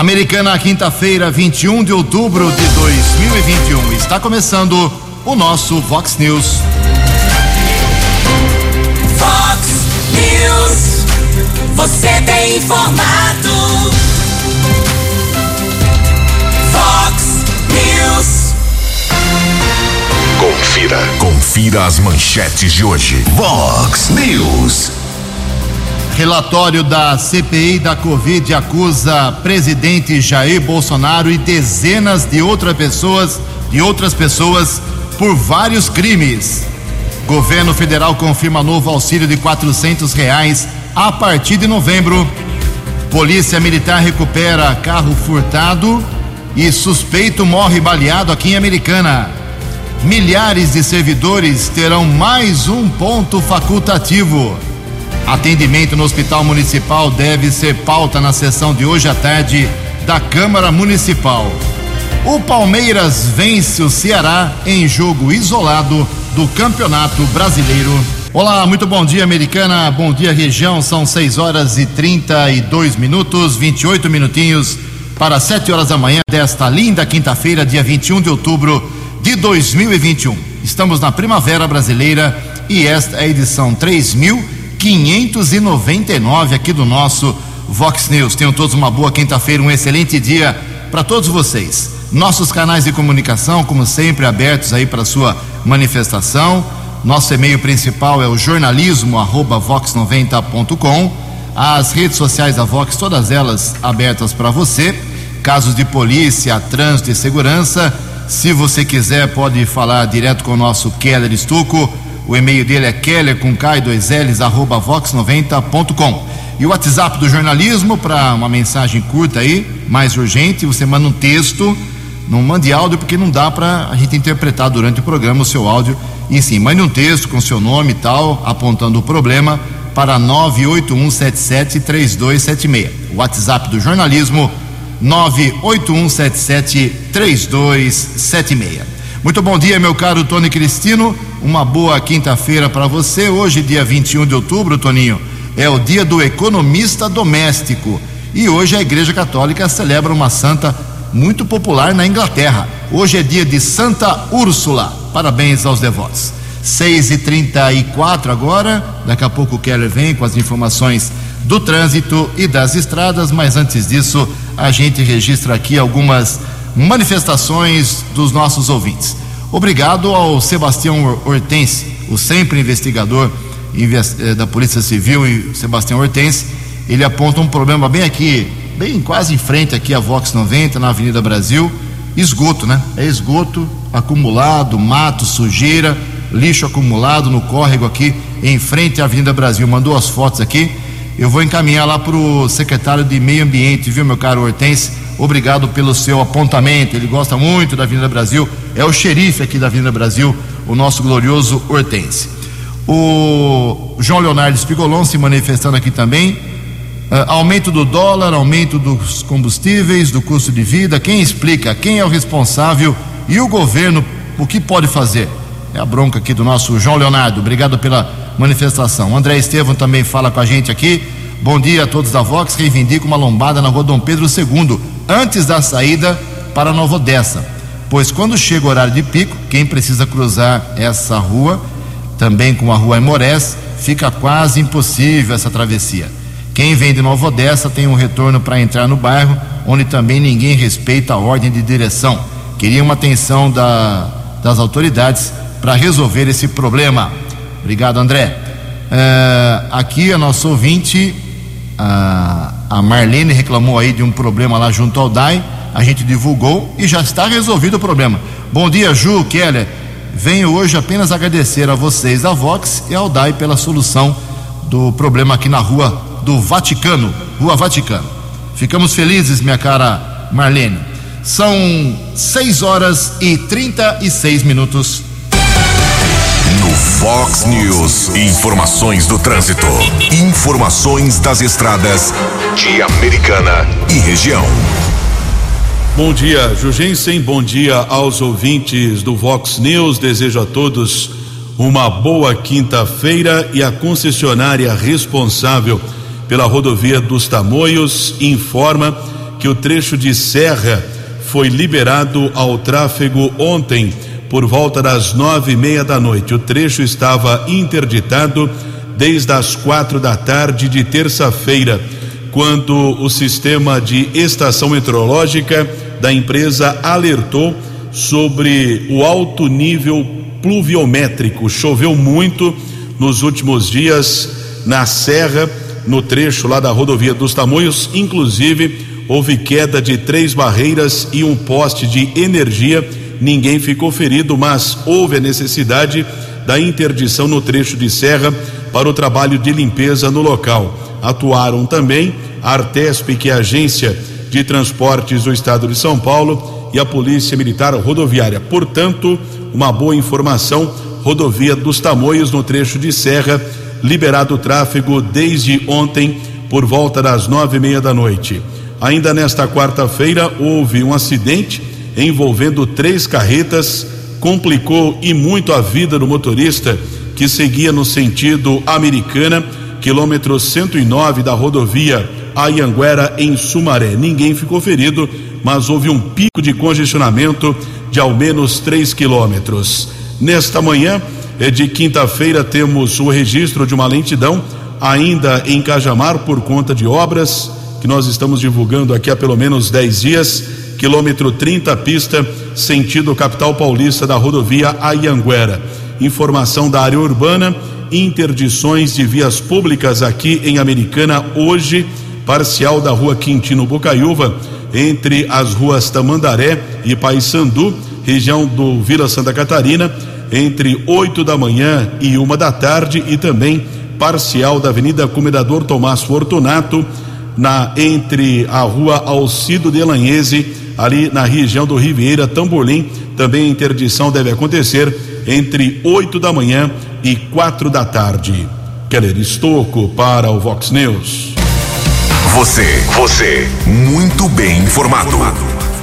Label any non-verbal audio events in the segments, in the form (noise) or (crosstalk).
Americana, quinta-feira, 21 de outubro de 2021. Está começando o nosso Vox News. Vox News. Você tem informado. Vox News. Confira. Confira as manchetes de hoje. Vox News. Relatório da CPI da Covid acusa presidente Jair Bolsonaro e dezenas de outras pessoas, de outras pessoas por vários crimes. Governo federal confirma novo auxílio de quatrocentos reais a partir de novembro. Polícia militar recupera carro furtado e suspeito morre baleado aqui em Americana. Milhares de servidores terão mais um ponto facultativo. Atendimento no Hospital Municipal deve ser pauta na sessão de hoje à tarde da Câmara Municipal. O Palmeiras vence o Ceará em jogo isolado do Campeonato Brasileiro. Olá, muito bom dia, Americana. Bom dia, região. São 6 horas e 32 minutos, 28 minutinhos para 7 horas da manhã desta linda quinta-feira, dia 21 de outubro de 2021. Estamos na Primavera Brasileira e esta é a edição 3000 599 aqui do nosso Vox News. Tenham todos uma boa quinta-feira, um excelente dia para todos vocês. Nossos canais de comunicação, como sempre, abertos aí para sua manifestação. Nosso e-mail principal é o jornalismo@vox90.com. As redes sociais da Vox, todas elas abertas para você. Casos de polícia, trânsito e segurança. Se você quiser, pode falar direto com o nosso Keller Estuco o e-mail dele é keller com K 2 L's arroba vox90.com. E o WhatsApp do jornalismo para uma mensagem curta aí, mais urgente, você manda um texto, não mande áudio porque não dá para a gente interpretar durante o programa o seu áudio. E sim, mande um texto com seu nome e tal, apontando o problema para 981773276. O WhatsApp do jornalismo 981773276. Muito bom dia, meu caro Tony Cristino. Uma boa quinta-feira para você. Hoje, dia 21 de outubro, Toninho, é o dia do economista doméstico. E hoje a Igreja Católica celebra uma santa muito popular na Inglaterra. Hoje é dia de Santa Úrsula. Parabéns aos devotos. 6 e 34 agora. Daqui a pouco o Keller vem com as informações do trânsito e das estradas, mas antes disso, a gente registra aqui algumas manifestações dos nossos ouvintes. Obrigado ao Sebastião Hortense, o sempre investigador eh, da Polícia Civil, Sebastião Hortense. Ele aponta um problema bem aqui, bem quase em frente aqui a Vox 90, na Avenida Brasil. Esgoto, né? É esgoto acumulado, mato, sujeira, lixo acumulado no córrego aqui em frente à Avenida Brasil. Mandou as fotos aqui. Eu vou encaminhar lá para o secretário de Meio Ambiente, viu, meu caro Hortense? Obrigado pelo seu apontamento. Ele gosta muito da Avenida Brasil é o xerife aqui da Avenida Brasil, o nosso glorioso Hortense. O João Leonardo Spigolon se manifestando aqui também. Uh, aumento do dólar, aumento dos combustíveis, do custo de vida. Quem explica? Quem é o responsável? E o governo, o que pode fazer? É a bronca aqui do nosso João Leonardo. Obrigado pela manifestação. André Estevam também fala com a gente aqui. Bom dia a todos da Vox. Reivindico uma lombada na rua Dom Pedro II, antes da saída para Nova Odessa pois quando chega o horário de pico, quem precisa cruzar essa rua, também com a rua Emorés, fica quase impossível essa travessia. Quem vem de Nova Odessa tem um retorno para entrar no bairro, onde também ninguém respeita a ordem de direção. Queria uma atenção da, das autoridades para resolver esse problema. Obrigado, André. É, aqui a nossa ouvinte, a, a Marlene, reclamou aí de um problema lá junto ao DAI a gente divulgou e já está resolvido o problema. Bom dia, Ju, Keller. Venho hoje apenas agradecer a vocês da Vox e ao DAI pela solução do problema aqui na rua do Vaticano, Rua Vaticano. Ficamos felizes, minha cara Marlene. São 6 horas e 36 minutos. Fox News, informações do trânsito. Informações das estradas de Americana e região. Bom dia, Jugensen. Bom dia aos ouvintes do Vox News. Desejo a todos uma boa quinta-feira e a concessionária responsável pela rodovia dos Tamoios informa que o trecho de serra foi liberado ao tráfego ontem por volta das nove e meia da noite. O trecho estava interditado desde as quatro da tarde de terça-feira, quando o sistema de estação meteorológica da empresa alertou sobre o alto nível pluviométrico. Choveu muito nos últimos dias na serra, no trecho lá da rodovia dos Tamoios, inclusive houve queda de três barreiras e um poste de energia ninguém ficou ferido, mas houve a necessidade da interdição no trecho de serra para o trabalho de limpeza no local. Atuaram também a Artesp, que é a agência de transportes do estado de São Paulo, e a Polícia Militar Rodoviária. Portanto, uma boa informação: rodovia dos Tamoios no trecho de serra, liberado o tráfego desde ontem por volta das nove e meia da noite. Ainda nesta quarta-feira houve um acidente envolvendo três carretas, complicou e muito a vida do motorista que seguia no sentido americana, quilômetro 109 da rodovia Ayanguera em Sumaré. Ninguém ficou ferido, mas houve um pico de congestionamento de ao menos 3 quilômetros. Nesta manhã é de quinta-feira temos o registro de uma lentidão ainda em Cajamar por conta de obras que nós estamos divulgando aqui há pelo menos 10 dias quilômetro 30 pista, sentido capital paulista da rodovia Ayanguera. Informação da área urbana, interdições de vias públicas aqui em Americana hoje, parcial da rua Quintino Bocaiúva, entre as ruas Tamandaré e Paysandu, região do Vila Santa Catarina, entre 8 da manhã e uma da tarde, e também parcial da Avenida Comendador Tomás Fortunato, na entre a rua Alcido de Lanhese ali na região do Ribeira Tamborlim. Também a interdição deve acontecer entre 8 da manhã e quatro da tarde. Keller Estocco para o Vox News. Você, você, muito bem informado.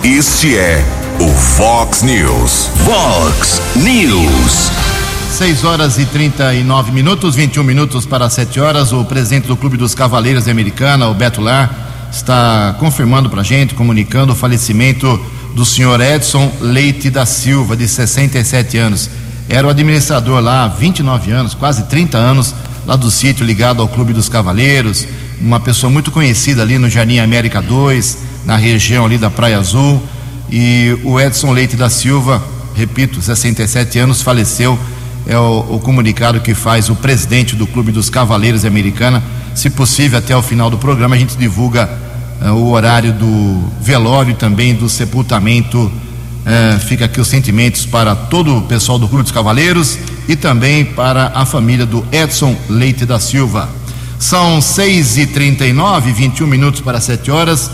Este é o Vox News. Vox News. 6 horas e 39 minutos, 21 minutos para 7 horas. O presidente do Clube dos Cavaleiros de Americana, o Beto Lar, está confirmando para a gente, comunicando o falecimento do senhor Edson Leite da Silva, de 67 anos. Era o administrador lá há 29 anos, quase 30 anos, lá do sítio ligado ao Clube dos Cavaleiros, uma pessoa muito conhecida ali no Jardim América 2, na região ali da Praia Azul. E o Edson Leite da Silva, repito, 67 anos, faleceu. É o, o comunicado que faz o presidente do Clube dos Cavaleiros Americana se possível, até o final do programa, a gente divulga uh, o horário do velório e também do sepultamento. Uh, fica aqui os sentimentos para todo o pessoal do Clube dos Cavaleiros e também para a família do Edson Leite da Silva. São 6 e 39 21 minutos para 7 horas.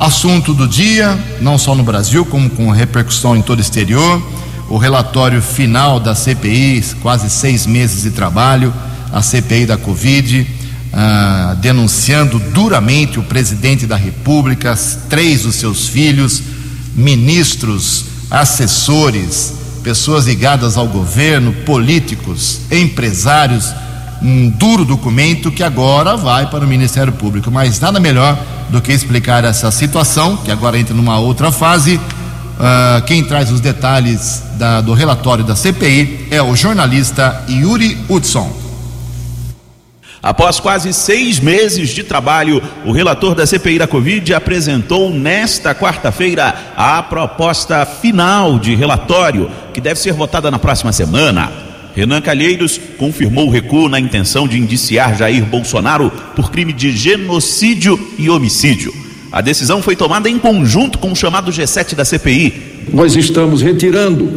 Assunto do dia, não só no Brasil, como com repercussão em todo o exterior. O relatório final da CPI, quase seis meses de trabalho, a CPI da Covid ah, denunciando duramente o presidente da República, três dos seus filhos, ministros, assessores, pessoas ligadas ao governo, políticos, empresários. Um duro documento que agora vai para o Ministério Público. Mas nada melhor do que explicar essa situação, que agora entra numa outra fase. Uh, quem traz os detalhes da, do relatório da CPI é o jornalista Yuri Hudson. Após quase seis meses de trabalho, o relator da CPI da Covid apresentou nesta quarta-feira a proposta final de relatório, que deve ser votada na próxima semana. Renan Calheiros confirmou o recuo na intenção de indiciar Jair Bolsonaro por crime de genocídio e homicídio. A decisão foi tomada em conjunto com o chamado G7 da CPI. Nós estamos retirando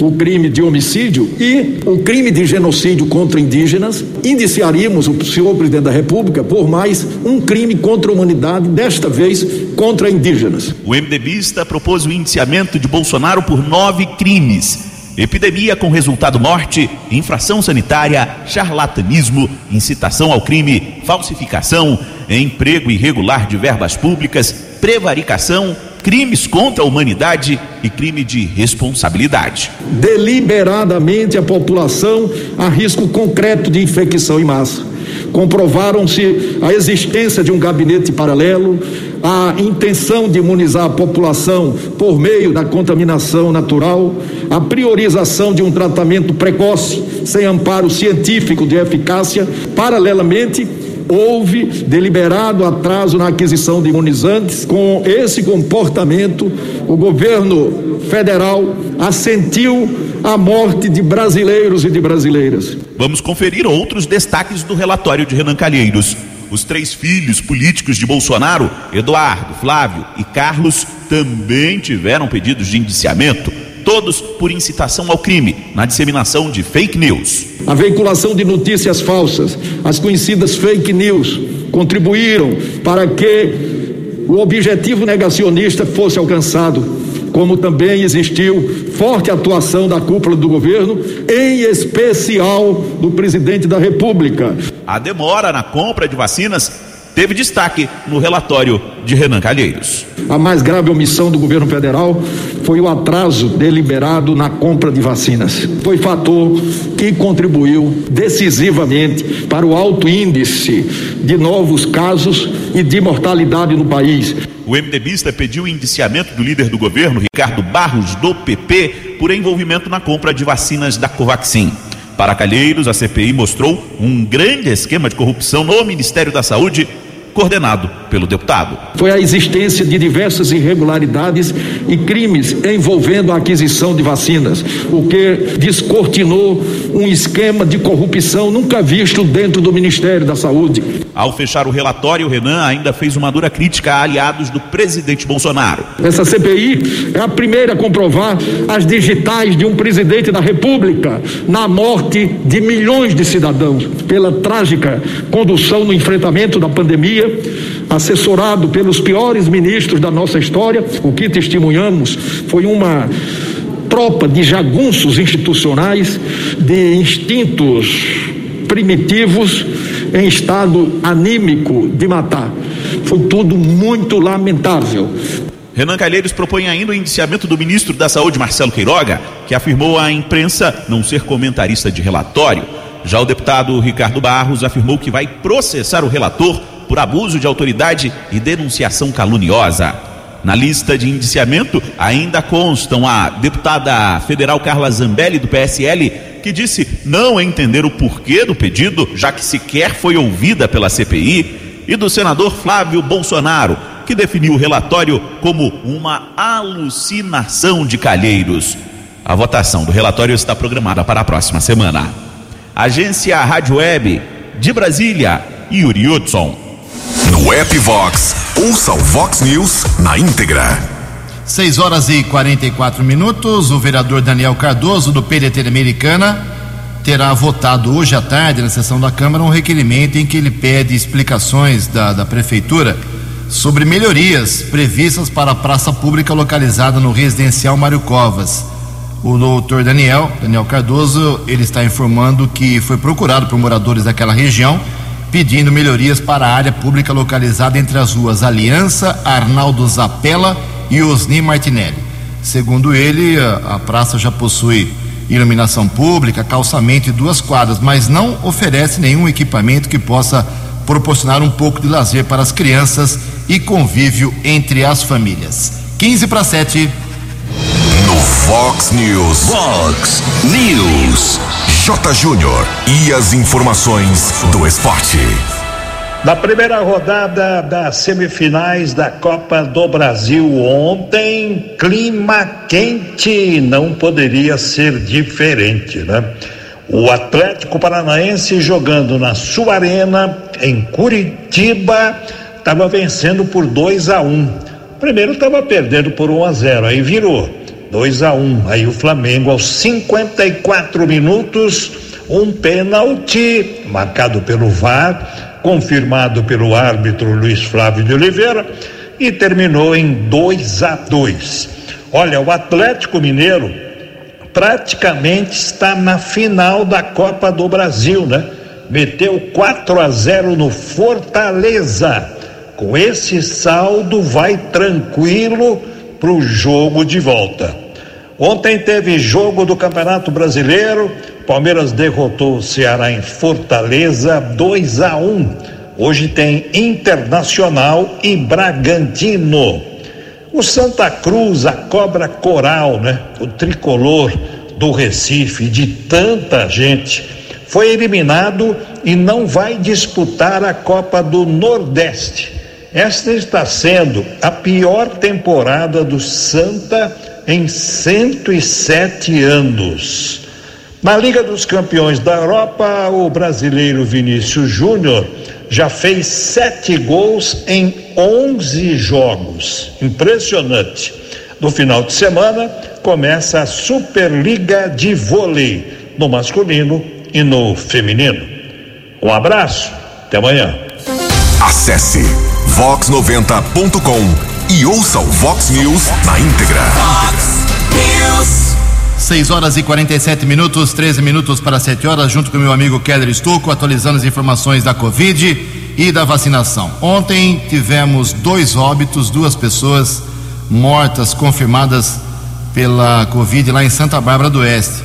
o crime de homicídio e o crime de genocídio contra indígenas, indiciaríamos o senhor presidente da República por mais um crime contra a humanidade, desta vez contra indígenas. O MDBista propôs o indiciamento de Bolsonaro por nove crimes. Epidemia com resultado morte, infração sanitária, charlatanismo, incitação ao crime, falsificação, emprego irregular de verbas públicas, prevaricação, crimes contra a humanidade e crime de responsabilidade. Deliberadamente a população a risco concreto de infecção em massa Comprovaram-se a existência de um gabinete paralelo, a intenção de imunizar a população por meio da contaminação natural, a priorização de um tratamento precoce, sem amparo científico de eficácia, paralelamente houve deliberado atraso na aquisição de imunizantes. Com esse comportamento, o governo federal assentiu a morte de brasileiros e de brasileiras. Vamos conferir outros destaques do relatório de Renan Calheiros. Os três filhos políticos de Bolsonaro, Eduardo, Flávio e Carlos, também tiveram pedidos de indiciamento todos por incitação ao crime, na disseminação de fake news. A veiculação de notícias falsas, as conhecidas fake news, contribuíram para que o objetivo negacionista fosse alcançado como também existiu forte atuação da cúpula do governo, em especial do presidente da República. A demora na compra de vacinas teve destaque no relatório de Renan Calheiros. A mais grave omissão do governo federal foi o atraso deliberado na compra de vacinas. Foi fator que contribuiu decisivamente para o alto índice de novos casos e de mortalidade no país. O MDBista pediu o indiciamento do líder do governo, Ricardo Barros, do PP, por envolvimento na compra de vacinas da Covaxin. Para Calheiros, a CPI mostrou um grande esquema de corrupção no Ministério da Saúde coordenado pelo deputado. Foi a existência de diversas irregularidades e crimes envolvendo a aquisição de vacinas, o que descortinou um esquema de corrupção nunca visto dentro do Ministério da Saúde. Ao fechar o relatório, Renan ainda fez uma dura crítica a aliados do presidente Bolsonaro. Essa CPI é a primeira a comprovar as digitais de um presidente da República na morte de milhões de cidadãos pela trágica condução no enfrentamento da pandemia assessorado pelos piores ministros da nossa história, o que testemunhamos foi uma tropa de jagunços institucionais, de instintos primitivos em estado anímico de matar. Foi tudo muito lamentável. Renan Calheiros propõe ainda o indiciamento do ministro da Saúde, Marcelo Queiroga, que afirmou à imprensa não ser comentarista de relatório. Já o deputado Ricardo Barros afirmou que vai processar o relator por abuso de autoridade e denunciação caluniosa. Na lista de indiciamento ainda constam a deputada federal Carla Zambelli, do PSL, que disse não entender o porquê do pedido, já que sequer foi ouvida pela CPI, e do senador Flávio Bolsonaro, que definiu o relatório como uma alucinação de calheiros. A votação do relatório está programada para a próxima semana. Agência Rádio Web de Brasília, Yuri Hudson. No app Vox, ouça o Vox News na íntegra. 6 horas e 44 minutos. O vereador Daniel Cardoso, do PDT Americana, terá votado hoje à tarde, na sessão da Câmara, um requerimento em que ele pede explicações da, da Prefeitura sobre melhorias previstas para a praça pública localizada no residencial Mário Covas. O doutor Daniel, Daniel Cardoso, ele está informando que foi procurado por moradores daquela região pedindo melhorias para a área pública localizada entre as ruas Aliança, Arnaldo Zapella e Osni Martinelli. Segundo ele, a, praça já possui iluminação pública, calçamento e duas quadras, mas não oferece nenhum equipamento que possa proporcionar um pouco de lazer para as crianças e convívio entre as famílias. 15 para 7. No Fox News. Fox News. J. Júnior. E as informações do esporte. Na primeira rodada das semifinais da Copa do Brasil ontem, clima quente não poderia ser diferente, né? O Atlético Paranaense jogando na sua arena em Curitiba estava vencendo por 2 a 1. Um. Primeiro estava perdendo por 1 um a 0, aí virou 2 a 1. Um. Aí o Flamengo aos 54 minutos, um pênalti marcado pelo VAR, confirmado pelo árbitro Luiz Flávio de Oliveira e terminou em 2 a 2. Olha, o Atlético Mineiro praticamente está na final da Copa do Brasil, né? Meteu 4 a 0 no Fortaleza. Com esse saldo vai tranquilo para o jogo de volta. Ontem teve jogo do Campeonato Brasileiro. Palmeiras derrotou o Ceará em Fortaleza 2 a 1. Hoje tem Internacional e Bragantino. O Santa Cruz, a cobra coral, né? O tricolor do Recife, de tanta gente, foi eliminado e não vai disputar a Copa do Nordeste. Esta está sendo a pior temporada do Santa em 107 anos. Na Liga dos Campeões da Europa, o brasileiro Vinícius Júnior já fez sete gols em 11 jogos. Impressionante. No final de semana, começa a Superliga de Vôlei, no masculino e no feminino. Um abraço, até amanhã. Acesse vox90.com e ouça o Vox News na íntegra. Fox News. 6 horas e 47 minutos, 13 minutos para 7 horas, junto com meu amigo Keller Estouco, atualizando as informações da Covid e da vacinação. Ontem tivemos dois óbitos, duas pessoas mortas confirmadas pela Covid lá em Santa Bárbara do Oeste.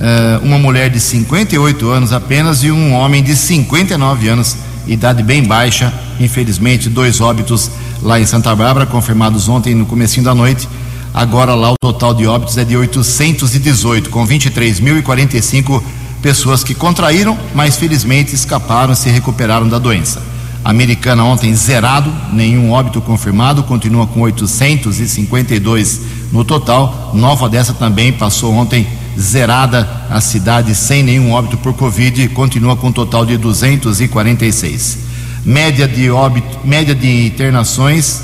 Eh, uma mulher de 58 anos apenas e um homem de 59 anos, idade bem baixa. Infelizmente, dois óbitos lá em Santa Bárbara, confirmados ontem no comecinho da noite. Agora lá o total de óbitos é de 818, com 23.045 pessoas que contraíram, mas felizmente escaparam se recuperaram da doença. Americana ontem zerado, nenhum óbito confirmado, continua com 852 no total. Nova dessa também passou ontem zerada a cidade sem nenhum óbito por Covid, continua com um total de 246. Média de óbito, média de internações,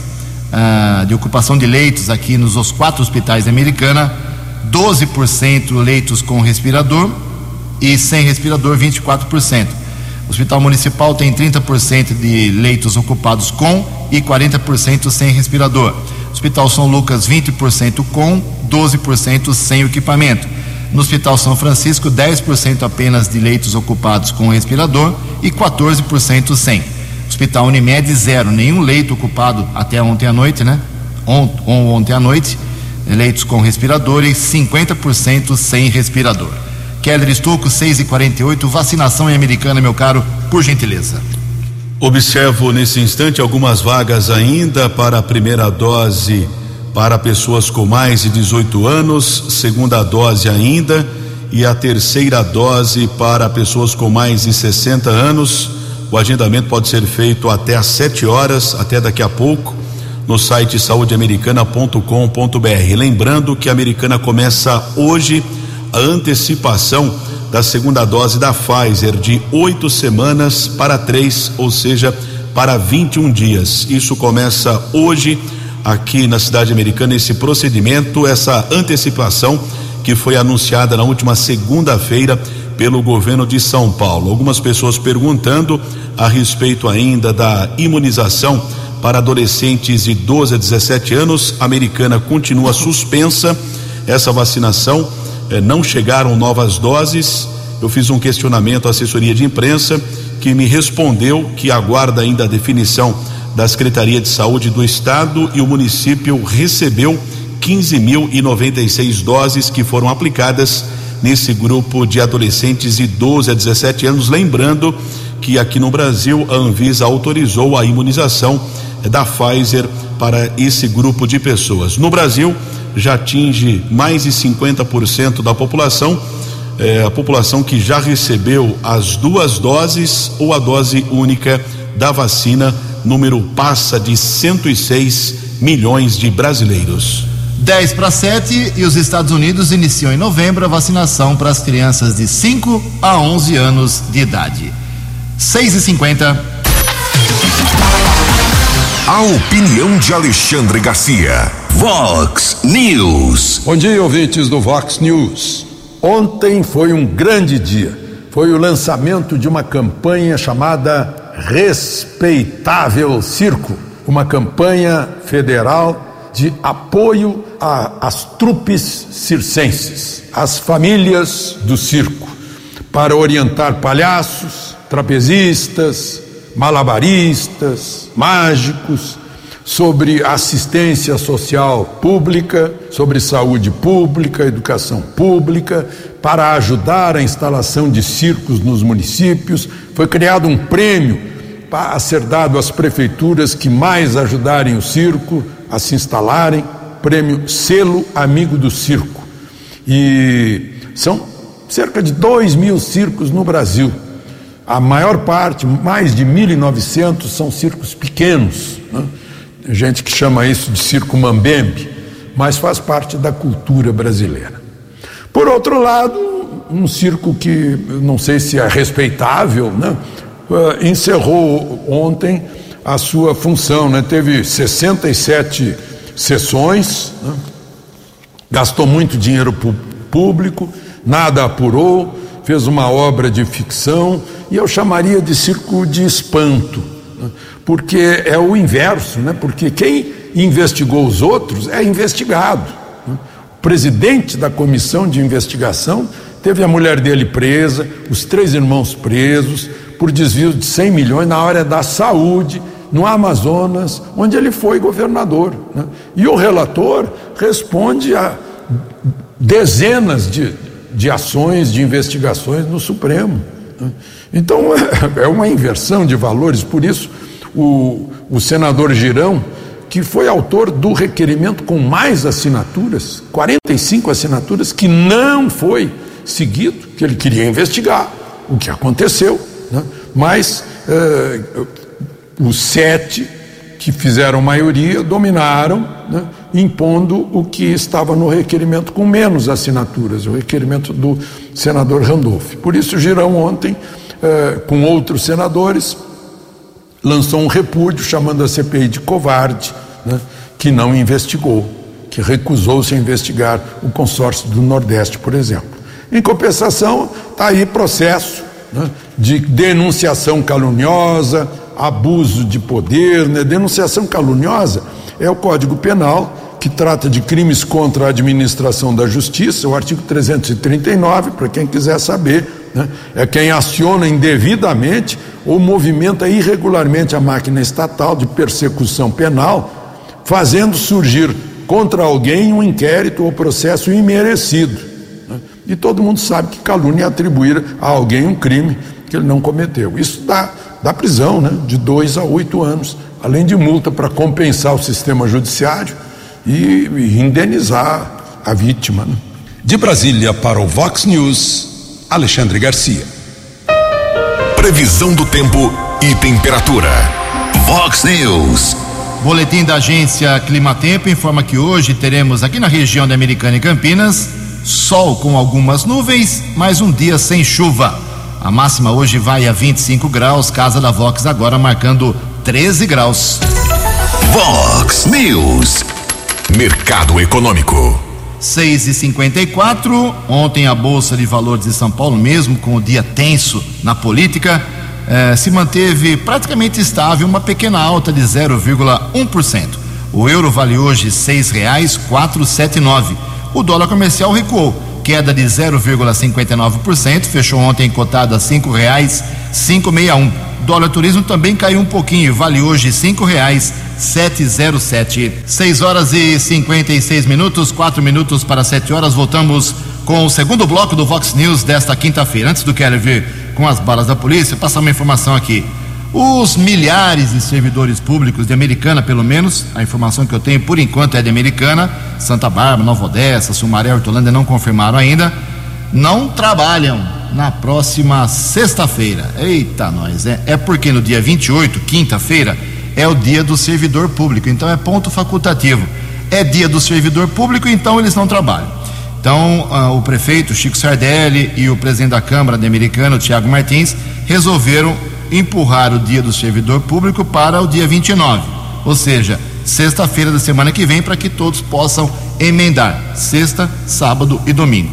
ah, de ocupação de leitos aqui nos os quatro hospitais da Americana, 12% leitos com respirador e sem respirador 24%. O Hospital Municipal tem 30% de leitos ocupados com e 40% sem respirador. Hospital São Lucas 20% com, 12% sem equipamento. No Hospital São Francisco, 10% apenas de leitos ocupados com respirador e 14% sem. Hospital Unimed, zero, nenhum leito ocupado até ontem à noite, né? Ont, ontem à noite, leitos com respirador e 50% sem respirador. Keller Estouco, 6 e 48 vacinação em Americana, meu caro, por gentileza. Observo nesse instante algumas vagas ainda para a primeira dose para pessoas com mais de 18 anos, segunda dose ainda e a terceira dose para pessoas com mais de 60 anos. O agendamento pode ser feito até às 7 horas, até daqui a pouco, no site saudeamericana.com.br. Lembrando que a Americana começa hoje a antecipação da segunda dose da Pfizer de oito semanas para três, ou seja, para 21 dias. Isso começa hoje aqui na cidade americana esse procedimento, essa antecipação que foi anunciada na última segunda-feira pelo governo de São Paulo. Algumas pessoas perguntando a respeito ainda da imunização para adolescentes de 12 a 17 anos. A americana continua suspensa essa vacinação, eh, não chegaram novas doses. Eu fiz um questionamento à assessoria de imprensa que me respondeu que aguarda ainda a definição da Secretaria de Saúde do Estado e o município recebeu 15.096 doses que foram aplicadas nesse grupo de adolescentes de 12 a 17 anos. Lembrando que aqui no Brasil a Anvisa autorizou a imunização da Pfizer para esse grupo de pessoas. No Brasil já atinge mais de 50% da população, eh, a população que já recebeu as duas doses ou a dose única da vacina número passa de 106 milhões de brasileiros. 10 para 7 e os Estados Unidos iniciam em novembro a vacinação para as crianças de 5 a 11 anos de idade. 6 e 50 A opinião de Alexandre Garcia. Vox News. Bom dia, ouvintes do Vox News. Ontem foi um grande dia. Foi o lançamento de uma campanha chamada Respeitável Circo, uma campanha federal de apoio às trupes circenses, às famílias do circo, para orientar palhaços, trapezistas, malabaristas, mágicos, sobre assistência social pública, sobre saúde pública, educação pública, para ajudar a instalação de circos nos municípios. Foi criado um prêmio a ser dado às prefeituras que mais ajudarem o circo a se instalarem prêmio Selo Amigo do Circo. E são cerca de 2 mil circos no Brasil. A maior parte, mais de 1.900, são circos pequenos. Né? Tem gente que chama isso de circo mambembe, mas faz parte da cultura brasileira. Por outro lado, um circo que não sei se é respeitável, né? Uh, encerrou ontem a sua função, né? teve 67 sessões, né? gastou muito dinheiro público, nada apurou, fez uma obra de ficção, e eu chamaria de circo de espanto, né? porque é o inverso, né? porque quem investigou os outros é investigado. Presidente da comissão de investigação teve a mulher dele presa, os três irmãos presos, por desvio de 100 milhões na área da saúde, no Amazonas, onde ele foi governador. Né? E o relator responde a dezenas de, de ações, de investigações no Supremo. Né? Então, (laughs) é uma inversão de valores, por isso, o, o senador Girão, que foi autor do requerimento com mais assinaturas, 45 assinaturas, que não foi seguido, que ele queria investigar o que aconteceu, né? mas eh, os sete que fizeram maioria dominaram, né, impondo o que estava no requerimento com menos assinaturas, o requerimento do senador Randolph. Por isso, Girão ontem, eh, com outros senadores, lançou um repúdio chamando a CPI de covarde, né, que não investigou, que recusou-se a investigar o consórcio do Nordeste, por exemplo. Em compensação, está aí processo né, de denunciação caluniosa, abuso de poder, né? denunciação caluniosa é o Código Penal que trata de crimes contra a administração da justiça, o artigo 339, para quem quiser saber, né? é quem aciona indevidamente ou movimenta irregularmente a máquina estatal de persecução penal, fazendo surgir contra alguém um inquérito ou processo imerecido. Né? E todo mundo sabe que calúnia é atribuir a alguém um crime que ele não cometeu. Isso dá da prisão, né, de dois a oito anos, além de multa para compensar o sistema judiciário e, e indenizar a vítima. Né? De Brasília para o Vox News, Alexandre Garcia. Previsão do tempo e temperatura. Vox News. Boletim da agência Climatempo informa que hoje teremos aqui na região da Americana e Campinas sol com algumas nuvens, mas um dia sem chuva. A máxima hoje vai a 25 graus, casa da Vox agora marcando 13 graus. Vox News. Mercado Econômico. 6 e 54 Ontem a Bolsa de Valores de São Paulo, mesmo com o dia tenso na política, eh, se manteve praticamente estável, uma pequena alta de 0,1%. O euro vale hoje sete nove. O dólar comercial recuou queda de 0,59%, fechou ontem cotado a meia um. Dólar turismo também caiu um pouquinho, vale hoje zero sete. Seis horas e 56 minutos, quatro minutos para sete horas. Voltamos com o segundo bloco do Vox News desta quinta-feira. Antes do Keller vir com as balas da polícia, passar uma informação aqui. Os milhares de servidores públicos de Americana, pelo menos, a informação que eu tenho por enquanto é de Americana, Santa Bárbara, Nova Odessa, Sumaré, Hortolândia não confirmaram ainda, não trabalham na próxima sexta-feira. Eita, nós, é, é porque no dia 28, quinta-feira, é o dia do servidor público, então é ponto facultativo. É dia do servidor público, então eles não trabalham. Então, uh, o prefeito Chico Sardelli e o presidente da Câmara de Americana, Tiago Martins, resolveram empurrar o dia do servidor público para o dia 29, ou seja, sexta-feira da semana que vem, para que todos possam emendar sexta, sábado e domingo.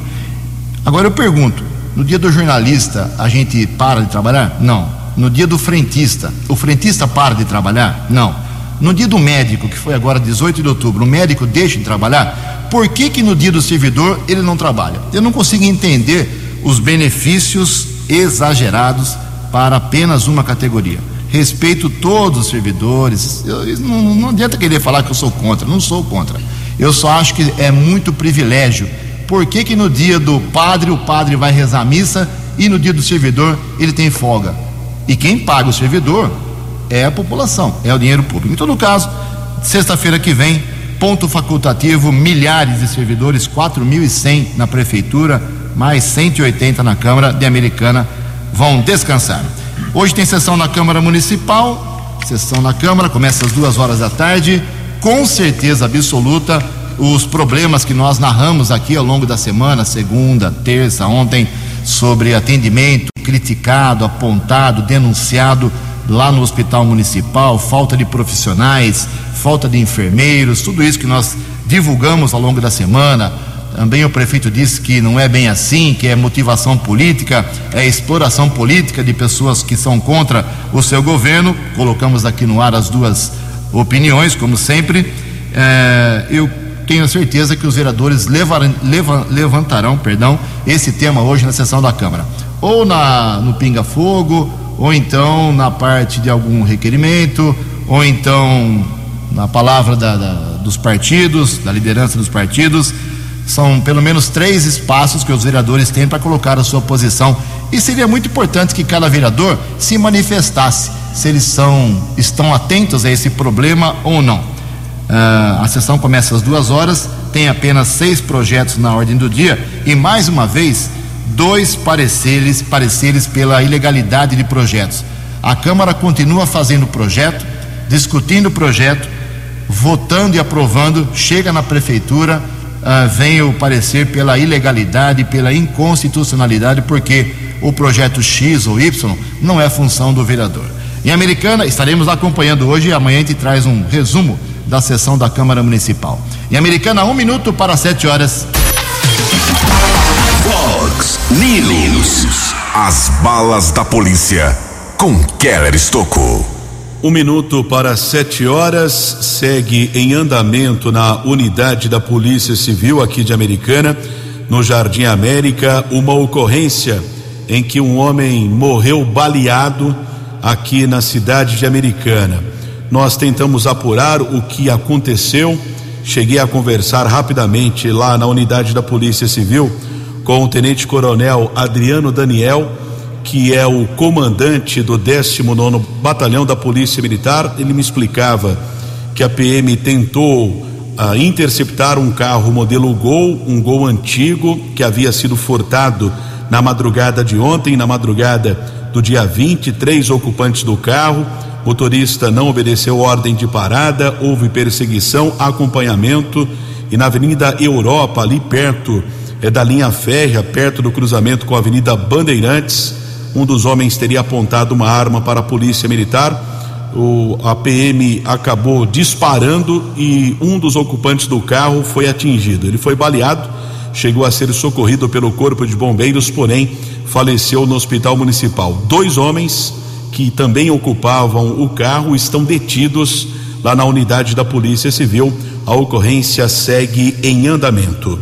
Agora eu pergunto: no dia do jornalista a gente para de trabalhar? Não. No dia do frentista, o frentista para de trabalhar? Não. No dia do médico, que foi agora 18 de outubro, o médico deixa de trabalhar? Por que, que no dia do servidor ele não trabalha? Eu não consigo entender os benefícios exagerados para apenas uma categoria. respeito todos os servidores. Eu, não, não adianta querer falar que eu sou contra, não sou contra. Eu só acho que é muito privilégio. Por que, que no dia do padre o padre vai rezar a missa e no dia do servidor ele tem folga? E quem paga o servidor é a população, é o dinheiro público. Em todo caso, sexta-feira que vem, ponto facultativo, milhares de servidores, 4.100 na prefeitura, mais 180 na Câmara de Americana vão descansar. Hoje tem sessão na Câmara Municipal, sessão na Câmara, começa às duas horas da tarde. Com certeza absoluta, os problemas que nós narramos aqui ao longo da semana, segunda, terça, ontem, sobre atendimento criticado, apontado, denunciado lá no Hospital Municipal, falta de profissionais, falta de enfermeiros, tudo isso que nós divulgamos ao longo da semana também o prefeito disse que não é bem assim, que é motivação política, é exploração política de pessoas que são contra o seu governo. Colocamos aqui no ar as duas opiniões, como sempre. É, eu tenho certeza que os vereadores levar, leva, levantarão perdão, esse tema hoje na sessão da Câmara. Ou na, no Pinga Fogo, ou então na parte de algum requerimento, ou então na palavra da, da, dos partidos, da liderança dos partidos. São pelo menos três espaços que os vereadores têm para colocar a sua posição. E seria muito importante que cada vereador se manifestasse se eles são, estão atentos a esse problema ou não. Uh, a sessão começa às duas horas, tem apenas seis projetos na ordem do dia e, mais uma vez, dois pareceres, pareceres pela ilegalidade de projetos. A Câmara continua fazendo o projeto, discutindo o projeto, votando e aprovando, chega na Prefeitura uh, o parecer pela ilegalidade, pela inconstitucionalidade, porque o projeto X ou Y não é função do vereador. Em Americana, estaremos acompanhando hoje e amanhã a gente traz um resumo da sessão da Câmara Municipal. Em Americana, um minuto para sete horas. Fox News. As balas da polícia com Keller Estocou. Um minuto para sete horas, segue em andamento na unidade da Polícia Civil aqui de Americana, no Jardim América, uma ocorrência em que um homem morreu baleado aqui na cidade de Americana. Nós tentamos apurar o que aconteceu, cheguei a conversar rapidamente lá na unidade da Polícia Civil com o Tenente Coronel Adriano Daniel que é o comandante do 19 Batalhão da Polícia Militar, ele me explicava que a PM tentou ah, interceptar um carro modelo Gol, um Gol antigo que havia sido furtado na madrugada de ontem, na madrugada do dia 23 ocupantes do carro. Motorista não obedeceu ordem de parada, houve perseguição, acompanhamento e na Avenida Europa, ali perto é da linha férrea, perto do cruzamento com a Avenida Bandeirantes, um dos homens teria apontado uma arma para a polícia militar. O, a PM acabou disparando e um dos ocupantes do carro foi atingido. Ele foi baleado, chegou a ser socorrido pelo Corpo de Bombeiros, porém faleceu no Hospital Municipal. Dois homens que também ocupavam o carro estão detidos lá na unidade da Polícia Civil. A ocorrência segue em andamento.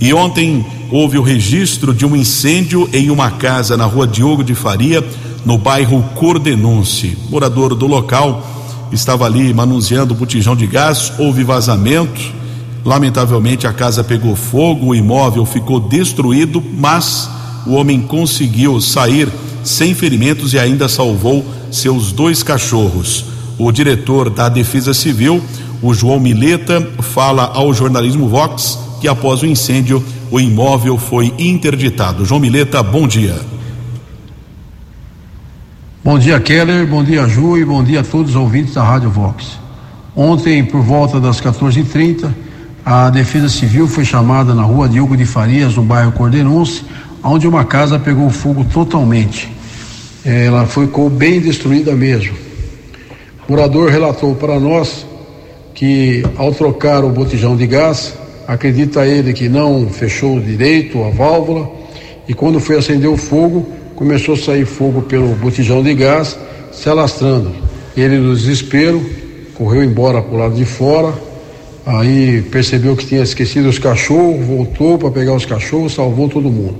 E ontem houve o registro de um incêndio em uma casa na rua Diogo de Faria, no bairro Cordenunce. Morador do local estava ali manuseando o botijão de gás, houve vazamento. Lamentavelmente a casa pegou fogo, o imóvel ficou destruído, mas o homem conseguiu sair sem ferimentos e ainda salvou seus dois cachorros. O diretor da Defesa Civil, o João Mileta, fala ao jornalismo Vox que após o incêndio o imóvel foi interditado. João Mileta, bom dia. Bom dia, Keller, bom dia, Ju, e bom dia a todos os ouvintes da Rádio Vox. Ontem, por volta das 14h30, a Defesa Civil foi chamada na rua Diogo de Farias, no bairro Cordenonce, onde uma casa pegou fogo totalmente. Ela ficou bem destruída mesmo. O morador relatou para nós que, ao trocar o botijão de gás, Acredita ele que não fechou direito a válvula e quando foi acender o fogo, começou a sair fogo pelo botijão de gás, se alastrando. Ele, no desespero, correu embora para o lado de fora, aí percebeu que tinha esquecido os cachorros, voltou para pegar os cachorros, salvou todo mundo.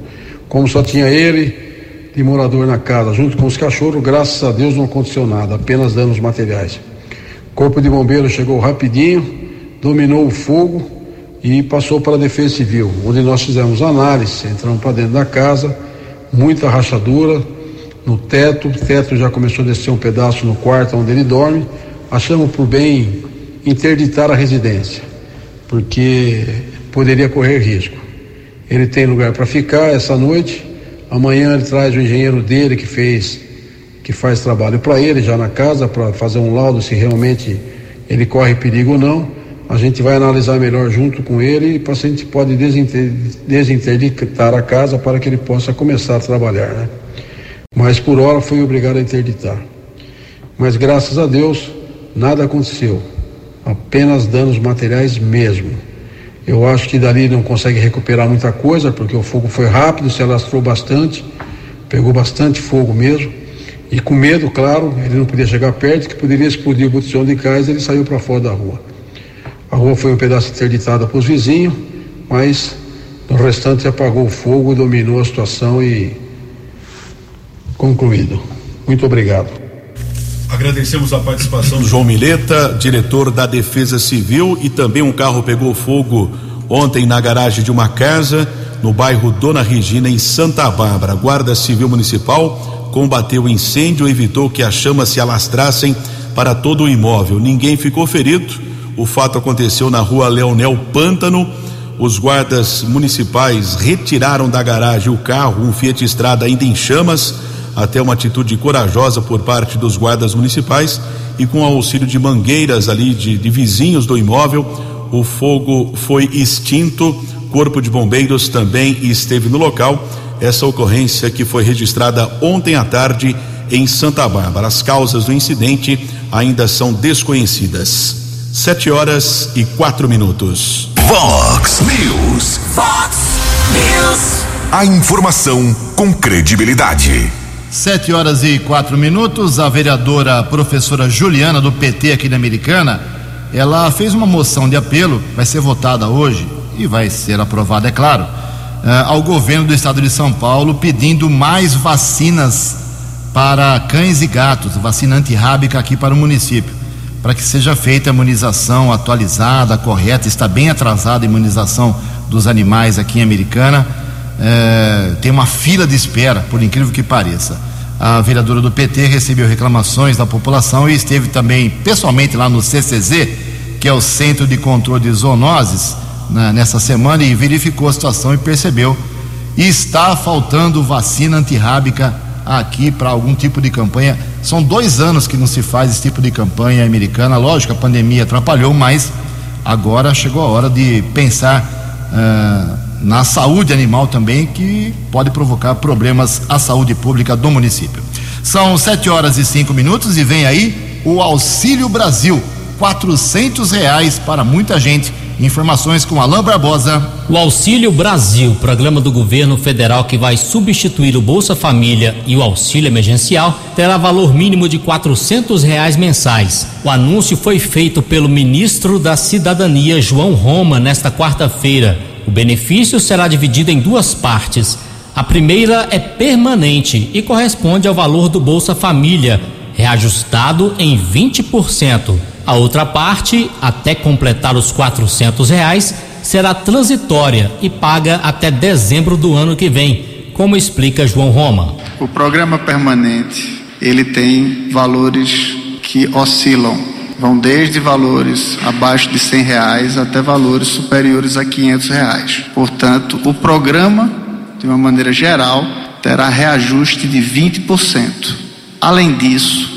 Como só tinha ele, de morador na casa, junto com os cachorros. Graças a Deus não aconteceu nada, apenas danos materiais. O corpo de bombeiro chegou rapidinho, dominou o fogo e passou para a Defesa Civil, onde nós fizemos análise, entramos para dentro da casa, muita rachadura no teto, o teto já começou a descer um pedaço no quarto onde ele dorme. Achamos por bem interditar a residência, porque poderia correr risco. Ele tem lugar para ficar essa noite. Amanhã ele traz o engenheiro dele que fez, que faz trabalho para ele já na casa para fazer um laudo se realmente ele corre perigo ou não. A gente vai analisar melhor junto com ele e o paciente pode desinter, desinterditar a casa para que ele possa começar a trabalhar, né? Mas por hora foi obrigado a interditar. Mas graças a Deus nada aconteceu, apenas danos materiais mesmo. Eu acho que dali não consegue recuperar muita coisa, porque o fogo foi rápido, se alastrou bastante, pegou bastante fogo mesmo. E com medo, claro, ele não podia chegar perto, que poderia explodir o botijão de gás, ele saiu para fora da rua. A rua foi um pedaço interditada para os vizinhos, mas no restante apagou o fogo, dominou a situação e concluído. Muito obrigado. Agradecemos a participação do João Mileta, diretor da Defesa Civil, e também um carro pegou fogo ontem na garagem de uma casa no bairro Dona Regina, em Santa Bárbara. A Guarda Civil Municipal combateu o incêndio e evitou que as chamas se alastrassem para todo o imóvel. Ninguém ficou ferido. O fato aconteceu na rua Leonel Pântano. Os guardas municipais retiraram da garagem o carro, um Fiat Estrada ainda em chamas até uma atitude corajosa por parte dos guardas municipais e com auxílio de mangueiras ali de, de vizinhos do imóvel, o fogo foi extinto. Corpo de Bombeiros também esteve no local. Essa ocorrência que foi registrada ontem à tarde em Santa Bárbara. As causas do incidente ainda são desconhecidas. Sete horas e quatro minutos. Vox News. Fox News. A informação com credibilidade. Sete horas e quatro minutos, a vereadora professora Juliana do PT aqui da Americana, ela fez uma moção de apelo, vai ser votada hoje e vai ser aprovada, é claro, eh, ao governo do estado de São Paulo pedindo mais vacinas para cães e gatos, vacina antirrábica aqui para o município, para que seja feita a imunização atualizada, correta, está bem atrasada a imunização dos animais aqui em Americana é, tem uma fila de espera, por incrível que pareça. A vereadora do PT recebeu reclamações da população e esteve também pessoalmente lá no CCZ, que é o Centro de Controle de Zoonoses, nessa semana e verificou a situação e percebeu. Está faltando vacina antirrábica aqui para algum tipo de campanha. São dois anos que não se faz esse tipo de campanha americana. Lógico, a pandemia atrapalhou, mas agora chegou a hora de pensar. Uh, na saúde animal também, que pode provocar problemas à saúde pública do município. São sete horas e cinco minutos e vem aí o Auxílio Brasil, quatrocentos reais para muita gente. Informações com Alain Barbosa. O Auxílio Brasil, programa do governo federal que vai substituir o Bolsa Família e o auxílio emergencial, terá valor mínimo de quatrocentos reais mensais. O anúncio foi feito pelo ministro da Cidadania, João Roma, nesta quarta-feira. O benefício será dividido em duas partes. A primeira é permanente e corresponde ao valor do Bolsa Família, reajustado em 20%. A outra parte, até completar os quatrocentos reais, será transitória e paga até dezembro do ano que vem, como explica João Roma. O programa permanente ele tem valores que oscilam vão desde valores abaixo de cem reais até valores superiores a quinhentos reais. Portanto, o programa, de uma maneira geral, terá reajuste de 20%. Além disso,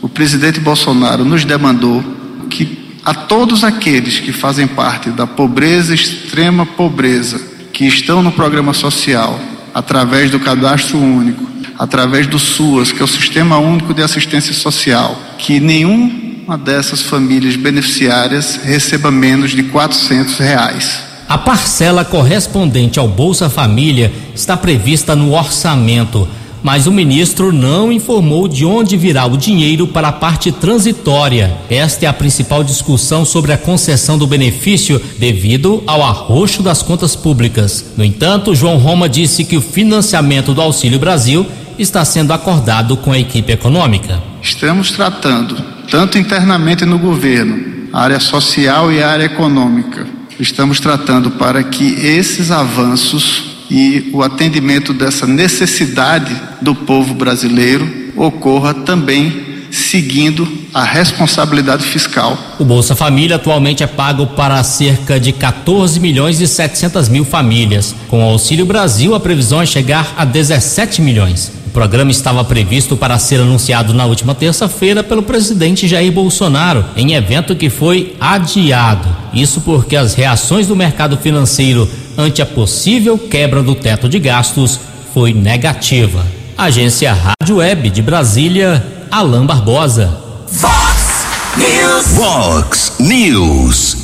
o presidente Bolsonaro nos demandou que a todos aqueles que fazem parte da pobreza, extrema pobreza, que estão no programa social, através do cadastro único, através do SUAS, que é o Sistema Único de Assistência Social, que nenhum uma dessas famílias beneficiárias receba menos de quatrocentos reais. A parcela correspondente ao Bolsa Família está prevista no orçamento, mas o ministro não informou de onde virá o dinheiro para a parte transitória. Esta é a principal discussão sobre a concessão do benefício devido ao arroxo das contas públicas. No entanto, João Roma disse que o financiamento do Auxílio Brasil está sendo acordado com a equipe econômica. Estamos tratando, tanto internamente no governo, área social e área econômica, estamos tratando para que esses avanços e o atendimento dessa necessidade do povo brasileiro ocorra também seguindo a responsabilidade fiscal. O Bolsa Família atualmente é pago para cerca de 14 milhões e 700 mil famílias. Com o Auxílio Brasil, a previsão é chegar a 17 milhões. O programa estava previsto para ser anunciado na última terça-feira pelo presidente Jair Bolsonaro, em evento que foi adiado. Isso porque as reações do mercado financeiro ante a possível quebra do teto de gastos foi negativa. Agência Rádio Web de Brasília, Alain Barbosa. Fox News. Vox News.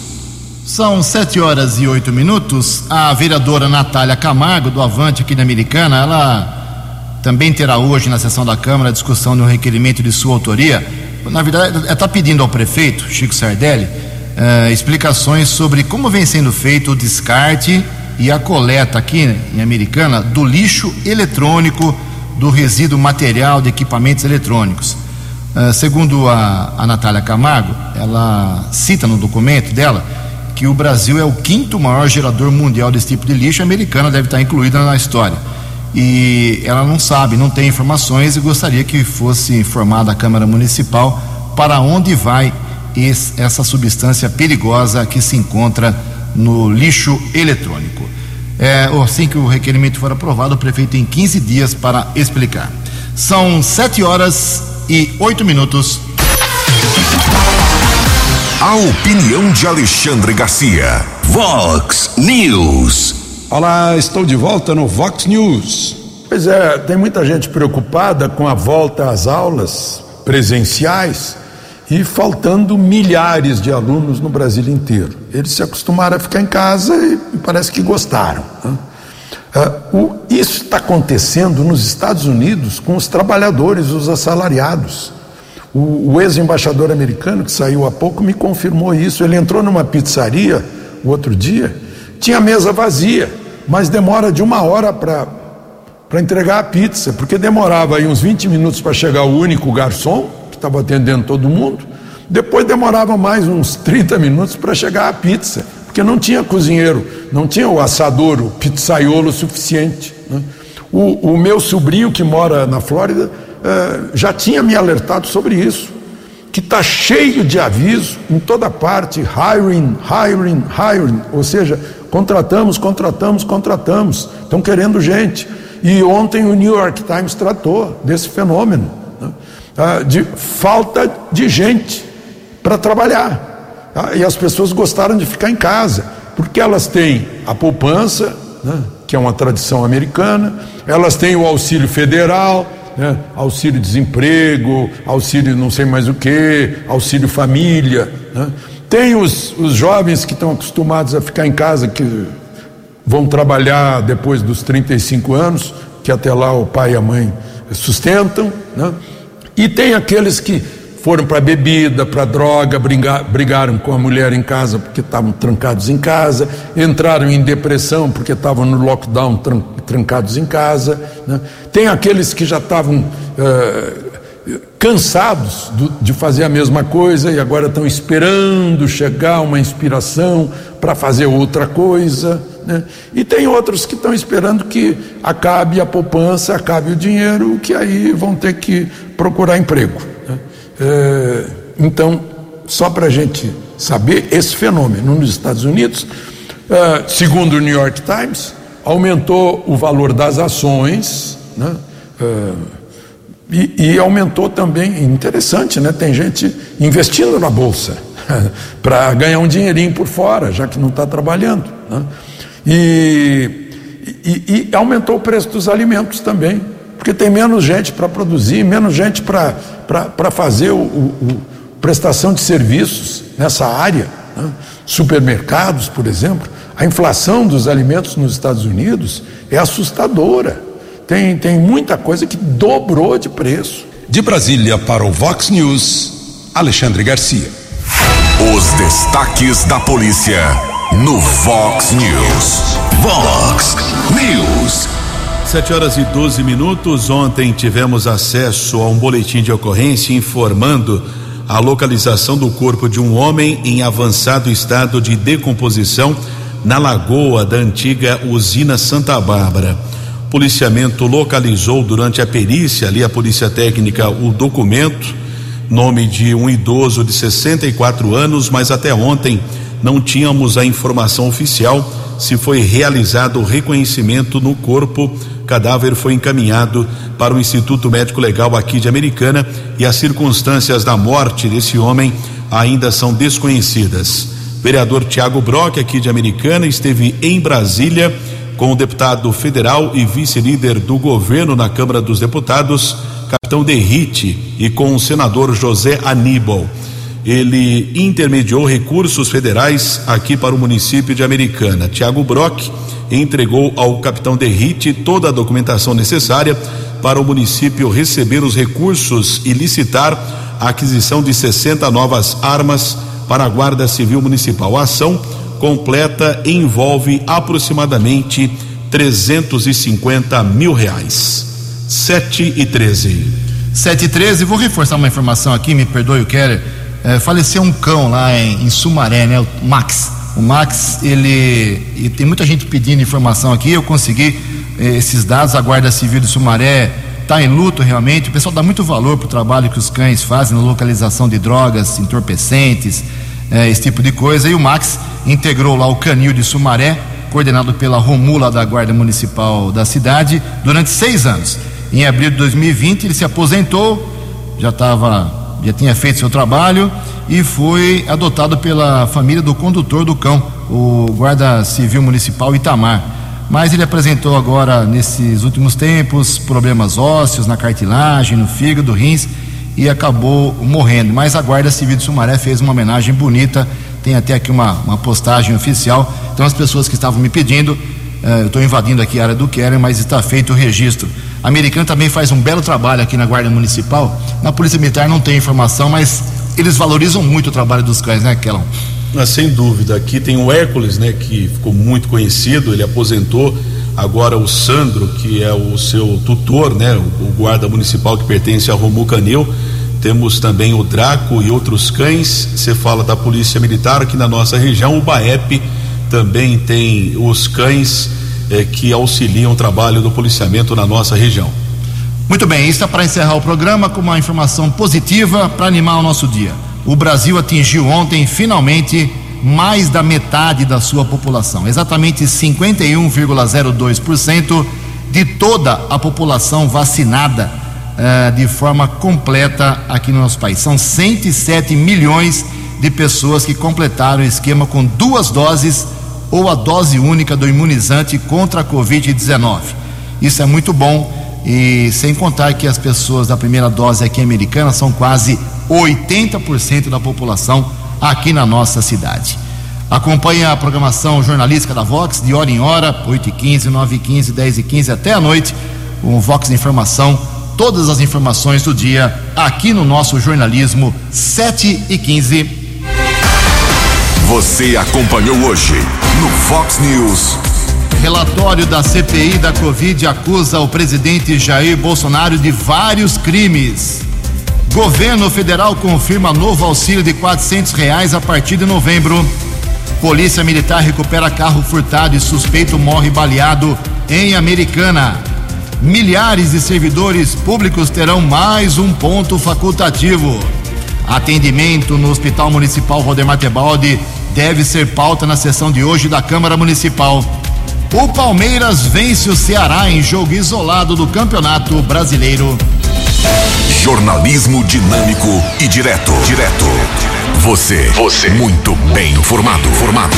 São sete horas e oito minutos. A vereadora Natália Camargo, do Avante aqui na Americana, ela também terá hoje na sessão da Câmara a discussão de um requerimento de sua autoria. Na verdade, ela está pedindo ao prefeito, Chico Sardelli, eh, explicações sobre como vem sendo feito o descarte e a coleta aqui em Americana do lixo eletrônico, do resíduo material de equipamentos eletrônicos. Uh, segundo a, a Natália Camargo, ela cita no documento dela que o Brasil é o quinto maior gerador mundial desse tipo de lixo, a americana deve estar incluída na história. E ela não sabe, não tem informações e gostaria que fosse informada a Câmara Municipal para onde vai esse, essa substância perigosa que se encontra no lixo eletrônico. É, assim que o requerimento for aprovado, o prefeito tem 15 dias para explicar. São 7 horas e 8 minutos. A opinião de Alexandre Garcia. Vox News. Olá, estou de volta no Vox News. Pois é, tem muita gente preocupada com a volta às aulas presenciais e faltando milhares de alunos no Brasil inteiro. Eles se acostumaram a ficar em casa e parece que gostaram. Né? Uh, o, isso está acontecendo nos Estados Unidos com os trabalhadores, os assalariados. O, o ex-embaixador americano que saiu há pouco me confirmou isso. Ele entrou numa pizzaria o outro dia, tinha mesa vazia, mas demora de uma hora para entregar a pizza, porque demorava aí uns 20 minutos para chegar o único garçom estava atendendo todo mundo. Depois demorava mais uns 30 minutos para chegar a pizza, porque não tinha cozinheiro, não tinha o assador, o pizzaiolo suficiente. Né? O, o, meu sobrinho que mora na Flórida eh, já tinha me alertado sobre isso, que está cheio de aviso em toda parte, hiring, hiring, hiring, ou seja, contratamos, contratamos, contratamos, estão querendo gente. E ontem o New York Times tratou desse fenômeno. Ah, de falta de gente para trabalhar. Ah, e as pessoas gostaram de ficar em casa, porque elas têm a poupança, né, que é uma tradição americana, elas têm o auxílio federal, né, auxílio desemprego, auxílio não sei mais o que, auxílio família. Né. Tem os, os jovens que estão acostumados a ficar em casa, que vão trabalhar depois dos 35 anos, que até lá o pai e a mãe sustentam. Né? E tem aqueles que foram para bebida, para droga, brigar, brigaram com a mulher em casa porque estavam trancados em casa, entraram em depressão porque estavam no lockdown tran, trancados em casa. Né? Tem aqueles que já estavam uh, cansados do, de fazer a mesma coisa e agora estão esperando chegar uma inspiração para fazer outra coisa. Né? E tem outros que estão esperando que acabe a poupança, acabe o dinheiro, que aí vão ter que procurar emprego. Né? É, então, só para a gente saber, esse fenômeno nos Estados Unidos, é, segundo o New York Times, aumentou o valor das ações, né? É, e, e, aumentou também, interessante, né? Tem gente investindo na bolsa (laughs) para ganhar um dinheirinho por fora, já que não está trabalhando. Né? E, e, e, aumentou o preço dos alimentos também, porque tem menos gente para produzir, menos gente para fazer o, o, o, prestação de serviços nessa área. Né? Supermercados, por exemplo, a inflação dos alimentos nos Estados Unidos é assustadora. Tem, tem muita coisa que dobrou de preço. De Brasília para o Vox News, Alexandre Garcia. Os destaques da polícia no Vox News. Vox News. Sete horas e 12 minutos. Ontem tivemos acesso a um boletim de ocorrência informando a localização do corpo de um homem em avançado estado de decomposição na lagoa da antiga usina Santa Bárbara. O policiamento localizou durante a perícia ali a polícia técnica o documento, nome de um idoso de 64 anos, mas até ontem não tínhamos a informação oficial se foi realizado o reconhecimento no corpo. O cadáver foi encaminhado para o Instituto Médico Legal aqui de Americana e as circunstâncias da morte desse homem ainda são desconhecidas. Vereador Tiago Brock, aqui de Americana, esteve em Brasília com o deputado federal e vice-líder do governo na Câmara dos Deputados, capitão Derrite, e com o senador José Aníbal ele intermediou recursos federais aqui para o município de Americana. Tiago Brock entregou ao capitão Derrite toda a documentação necessária para o município receber os recursos e licitar a aquisição de 60 novas armas para a Guarda Civil Municipal. A ação completa envolve aproximadamente 350 mil reais. 7 e 13. 7 e 13, vou reforçar uma informação aqui, me perdoe o Keller é, faleceu um cão lá em, em, Sumaré, né? O Max. O Max, ele. E tem muita gente pedindo informação aqui, eu consegui é, esses dados, a Guarda Civil de Sumaré está em luto realmente. O pessoal dá muito valor para o trabalho que os cães fazem na localização de drogas, entorpecentes, é, esse tipo de coisa. E o Max integrou lá o canil de Sumaré, coordenado pela Romula da Guarda Municipal da cidade, durante seis anos. Em abril de 2020, ele se aposentou, já estava já tinha feito seu trabalho e foi adotado pela família do condutor do cão, o guarda civil municipal Itamar. Mas ele apresentou agora, nesses últimos tempos, problemas ósseos na cartilagem, no fígado, rins e acabou morrendo. Mas a Guarda Civil de Sumaré fez uma homenagem bonita, tem até aqui uma, uma postagem oficial. Então, as pessoas que estavam me pedindo, eh, eu estou invadindo aqui a área do Queren, mas está feito o registro. A Americana também faz um belo trabalho aqui na Guarda Municipal. Na Polícia Militar não tem informação, mas eles valorizam muito o trabalho dos cães, né, Kellan? Ah, sem dúvida. Aqui tem o Hércules, né, que ficou muito conhecido, ele aposentou. Agora o Sandro, que é o seu tutor, né, o, guarda municipal que pertence a Romu Canil. Temos também o Draco e outros cães. Você fala da Polícia Militar aqui na nossa região. O Baep também tem os cães eh, que auxiliam o trabalho do policiamento na nossa região. Muito bem, é para encerrar o programa com uma informação positiva para animar o nosso dia. O Brasil atingiu ontem, finalmente, mais da metade da sua população, exatamente 51,02% de toda a população vacinada eh, de forma completa aqui no nosso país. São 107 milhões de pessoas que completaram o esquema com duas doses ou a dose única do imunizante contra a Covid-19. Isso é muito bom e sem contar que as pessoas da primeira dose aqui americana são quase 80% da população aqui na nossa cidade. Acompanhe a programação jornalística da Vox de hora em hora, 8h15, 9h15, 10h15 até a noite, o Vox Informação, todas as informações do dia aqui no nosso jornalismo 7 e 15 você acompanhou hoje no Fox News. Relatório da CPI da Covid acusa o presidente Jair Bolsonaro de vários crimes. Governo federal confirma novo auxílio de quatrocentos reais a partir de novembro. Polícia Militar recupera carro furtado e suspeito morre baleado em Americana. Milhares de servidores públicos terão mais um ponto facultativo. Atendimento no Hospital Municipal Rodemar Tebaldi deve ser pauta na sessão de hoje da Câmara Municipal. O Palmeiras vence o Ceará em jogo isolado do Campeonato Brasileiro. Jornalismo dinâmico e direto. Direto. Você. Você. Muito bem informado. Formado.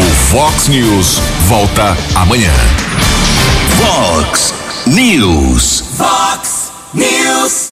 O Fox News volta amanhã. Fox News. Fox News.